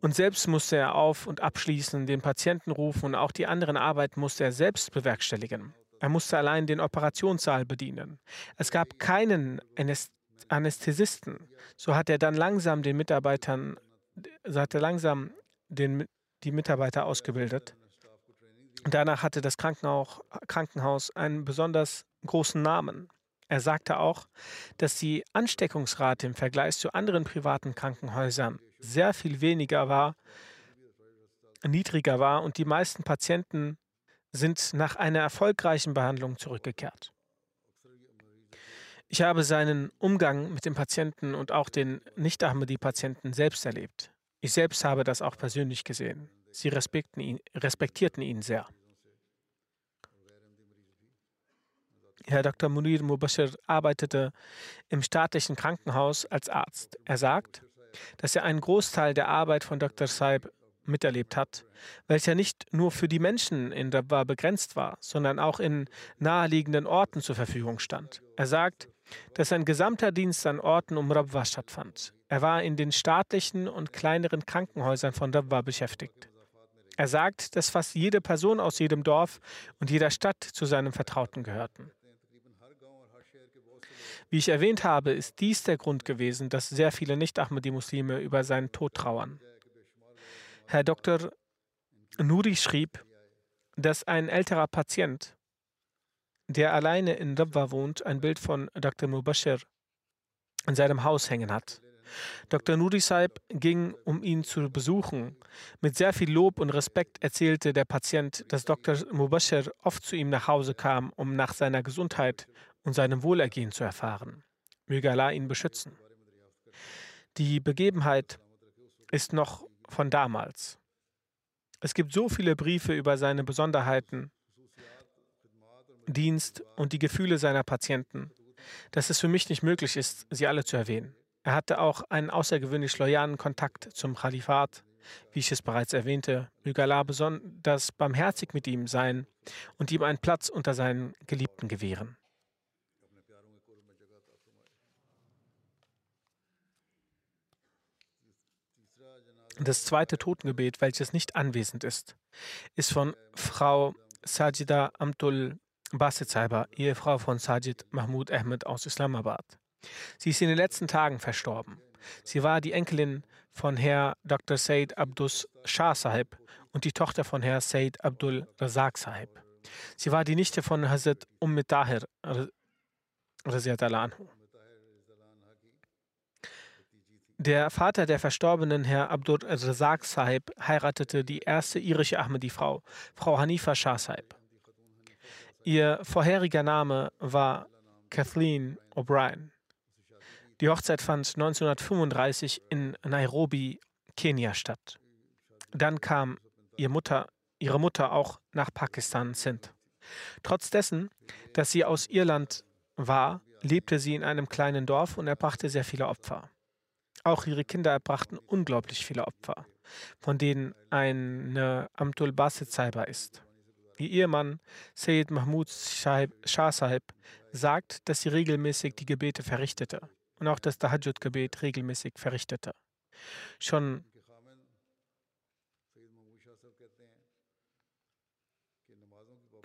Und selbst musste er auf und abschließen, den Patienten rufen und auch die anderen Arbeiten musste er selbst bewerkstelligen. Er musste allein den Operationssaal bedienen. Es gab keinen Anästhesisten. So hat er dann langsam den Mitarbeitern, so hat er langsam den, die Mitarbeiter ausgebildet. Danach hatte das Krankenhaus einen besonders großen Namen. Er sagte auch, dass die Ansteckungsrate im Vergleich zu anderen privaten Krankenhäusern sehr viel weniger war, niedriger war und die meisten Patienten sind nach einer erfolgreichen Behandlung zurückgekehrt. Ich habe seinen Umgang mit den Patienten und auch den Nicht-Ahmadi-Patienten selbst erlebt. Ich selbst habe das auch persönlich gesehen. Sie ihn, respektierten ihn sehr. Herr Dr. Munir Mubashir arbeitete im staatlichen Krankenhaus als Arzt. Er sagt, dass er einen Großteil der Arbeit von Dr. Saib miterlebt hat, welcher nicht nur für die Menschen in Rabwa begrenzt war, sondern auch in naheliegenden Orten zur Verfügung stand. Er sagt, dass sein gesamter Dienst an Orten um Rabwa stattfand. Er war in den staatlichen und kleineren Krankenhäusern von Rabwa beschäftigt. Er sagt, dass fast jede Person aus jedem Dorf und jeder Stadt zu seinem Vertrauten gehörten. Wie ich erwähnt habe, ist dies der Grund gewesen, dass sehr viele Nicht-Ahmadi-Muslime über seinen Tod trauern. Herr Dr. Nuri schrieb, dass ein älterer Patient, der alleine in Rabwa wohnt, ein Bild von Dr. Mubashir in seinem Haus hängen hat. Dr. Nuri Saib ging, um ihn zu besuchen. Mit sehr viel Lob und Respekt erzählte der Patient, dass Dr. Mubashir oft zu ihm nach Hause kam, um nach seiner Gesundheit und seinem Wohlergehen zu erfahren. Möge Allah ihn beschützen. Die Begebenheit ist noch von damals. Es gibt so viele Briefe über seine Besonderheiten, Dienst und die Gefühle seiner Patienten, dass es für mich nicht möglich ist, sie alle zu erwähnen. Er hatte auch einen außergewöhnlich loyalen Kontakt zum Khalifat, wie ich es bereits erwähnte, möge Allah besonders barmherzig mit ihm sein und ihm einen Platz unter seinen Geliebten gewähren. Das zweite Totengebet, welches nicht anwesend ist, ist von Frau Sajida Amtul Basitsaiba, Ehefrau von Sajid Mahmoud Ahmed aus Islamabad. Sie ist in den letzten Tagen verstorben. Sie war die Enkelin von Herr Dr. Said Abdus Shah Sahib und die Tochter von Herr Said Abdul Razak Sahib. Sie war die Nichte von Hazrat Umm Tahir anhu. Der Vater der verstorbenen Herr Abdul Razak Sahib heiratete die erste irische Ahmadi-Frau, Frau Hanifa Shah Sahib. Ihr vorheriger Name war Kathleen O'Brien. Die Hochzeit fand 1935 in Nairobi, Kenia statt. Dann kam ihre Mutter, ihre Mutter auch nach Pakistan, Sindh. Trotz dessen, dass sie aus Irland war, lebte sie in einem kleinen Dorf und erbrachte sehr viele Opfer. Auch ihre Kinder erbrachten unglaublich viele Opfer, von denen eine Amtul Basit Saiba ist. Ihr Ehemann Sayyid Mahmud Shah Sahib sagt, dass sie regelmäßig die Gebete verrichtete und auch das Tahajjud-Gebet regelmäßig verrichtete. Schon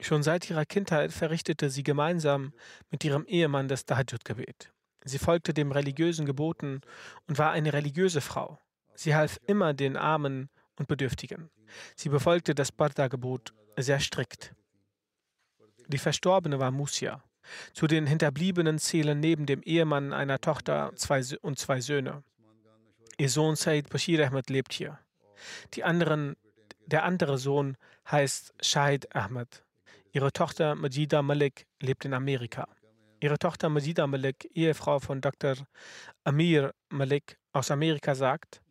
Schon seit ihrer Kindheit verrichtete sie gemeinsam mit ihrem Ehemann das Tahajjud-Gebet. Sie folgte dem religiösen Geboten und war eine religiöse Frau. Sie half immer den Armen und Bedürftigen. Sie befolgte das Barda-Gebot sehr strikt. Die Verstorbene war Musia. Zu den Hinterbliebenen zählen neben dem Ehemann einer Tochter zwei und zwei Söhne. Ihr Sohn Said Bashir Ahmed lebt hier. Anderen, der andere Sohn heißt Shahid Ahmed. Ihre Tochter Majida Malik lebt in Amerika. Ihre Tochter Majida Malik, Ehefrau von Dr. Amir Malik aus Amerika, sagt,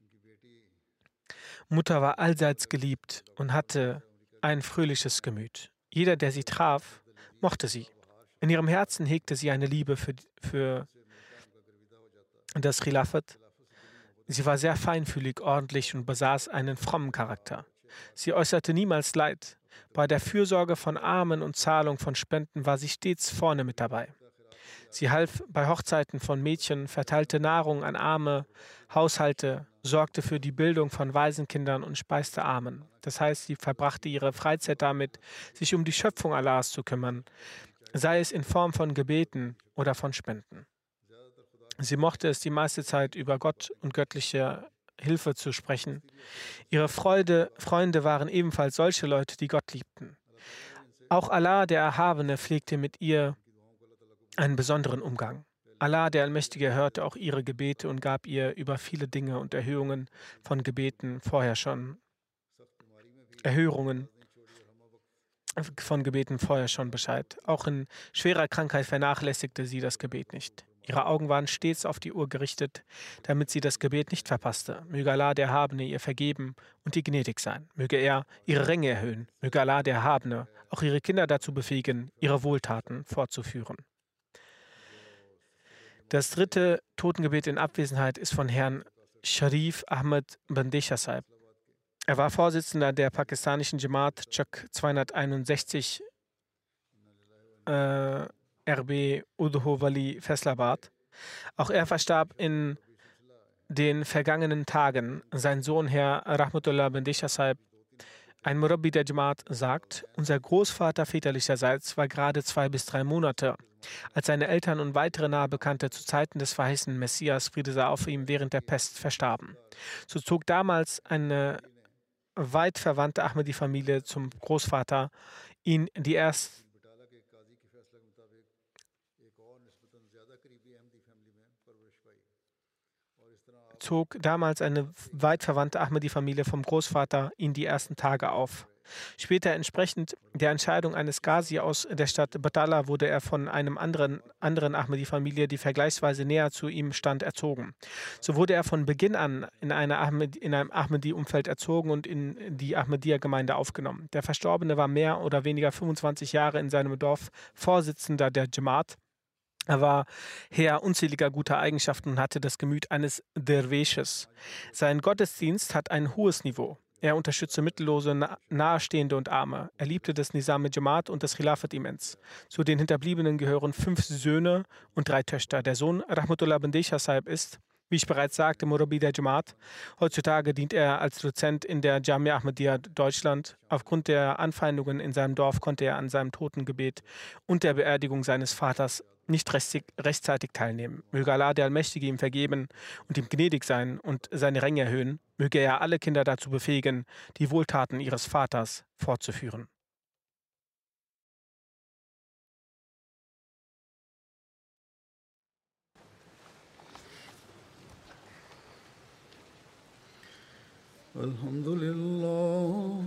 Mutter war allseits geliebt und hatte ein fröhliches Gemüt. Jeder, der sie traf, mochte sie. In ihrem Herzen hegte sie eine Liebe für, für das Khilafat. Sie war sehr feinfühlig, ordentlich und besaß einen frommen Charakter. Sie äußerte niemals Leid. Bei der Fürsorge von Armen und Zahlung von Spenden war sie stets vorne mit dabei. Sie half bei Hochzeiten von Mädchen, verteilte Nahrung an Arme, Haushalte, sorgte für die Bildung von Waisenkindern und speiste Armen. Das heißt, sie verbrachte ihre Freizeit damit, sich um die Schöpfung Allahs zu kümmern, sei es in Form von Gebeten oder von Spenden. Sie mochte es die meiste Zeit über Gott und göttliche Hilfe zu sprechen. Ihre Freude, Freunde waren ebenfalls solche Leute, die Gott liebten. Auch Allah, der Erhabene, pflegte mit ihr einen besonderen Umgang. Allah, der Allmächtige, hörte auch ihre Gebete und gab ihr über viele Dinge und Erhöhungen von Gebeten vorher schon Erhörungen von Gebeten vorher schon Bescheid. Auch in schwerer Krankheit vernachlässigte sie das Gebet nicht. Ihre Augen waren stets auf die Uhr gerichtet, damit sie das Gebet nicht verpasste. Möge Allah der Erhabene ihr vergeben und ihr gnädig sein. Möge er ihre Ränge erhöhen. Möge Allah der Erhabene auch ihre Kinder dazu befähigen, ihre Wohltaten fortzuführen. Das dritte Totengebet in Abwesenheit ist von Herrn Sharif Ahmed Bandesha Saib. Er war Vorsitzender der pakistanischen Jamaat Chak 261 äh, RB Udho Wali Feslabad. Auch er verstarb in den vergangenen Tagen. Sein Sohn, Herr Rahmatullah Bandesha Saib, ein Murabbi der Jamaat, sagt, unser Großvater väterlicherseits war gerade zwei bis drei Monate als seine Eltern und weitere nahe Bekannte zu Zeiten des verheißenen Messias, Friede sei auf ihm, während der Pest verstarben. So zog damals eine weit verwandte Ahmadi-Familie zum Großvater ihn die erst zog damals eine weit verwandte Ahmadi-Familie vom Großvater ihn die ersten Tage auf. Später entsprechend der Entscheidung eines Ghazi aus der Stadt Batala wurde er von einem anderen, anderen Ahmadi-Familie, die vergleichsweise näher zu ihm stand, erzogen. So wurde er von Beginn an in, Ahmed, in einem Ahmadi-Umfeld erzogen und in die Ahmadiyya-Gemeinde aufgenommen. Der Verstorbene war mehr oder weniger 25 Jahre in seinem Dorf Vorsitzender der Jamaat. Er war Herr unzähliger guter Eigenschaften und hatte das Gemüt eines Derwisches. Sein Gottesdienst hat ein hohes Niveau. Er unterstützte Mittellose, Nahestehende und Arme. Er liebte das Nizam Jamaat und das Khilafat immens. Zu den Hinterbliebenen gehören fünf Söhne und drei Töchter. Der Sohn Rahmatullah bin Saib ist, wie ich bereits sagte, Murabi der Jamaat. Heutzutage dient er als Dozent in der Jamia Ahmadiyya Deutschland. Aufgrund der Anfeindungen in seinem Dorf konnte er an seinem Totengebet und der Beerdigung seines Vaters nicht rechtzeitig teilnehmen. Möge Allah der Allmächtige ihm vergeben und ihm gnädig sein und seine Ränge erhöhen. Möge er alle Kinder dazu befähigen, die Wohltaten ihres Vaters fortzuführen. Alhamdulillah.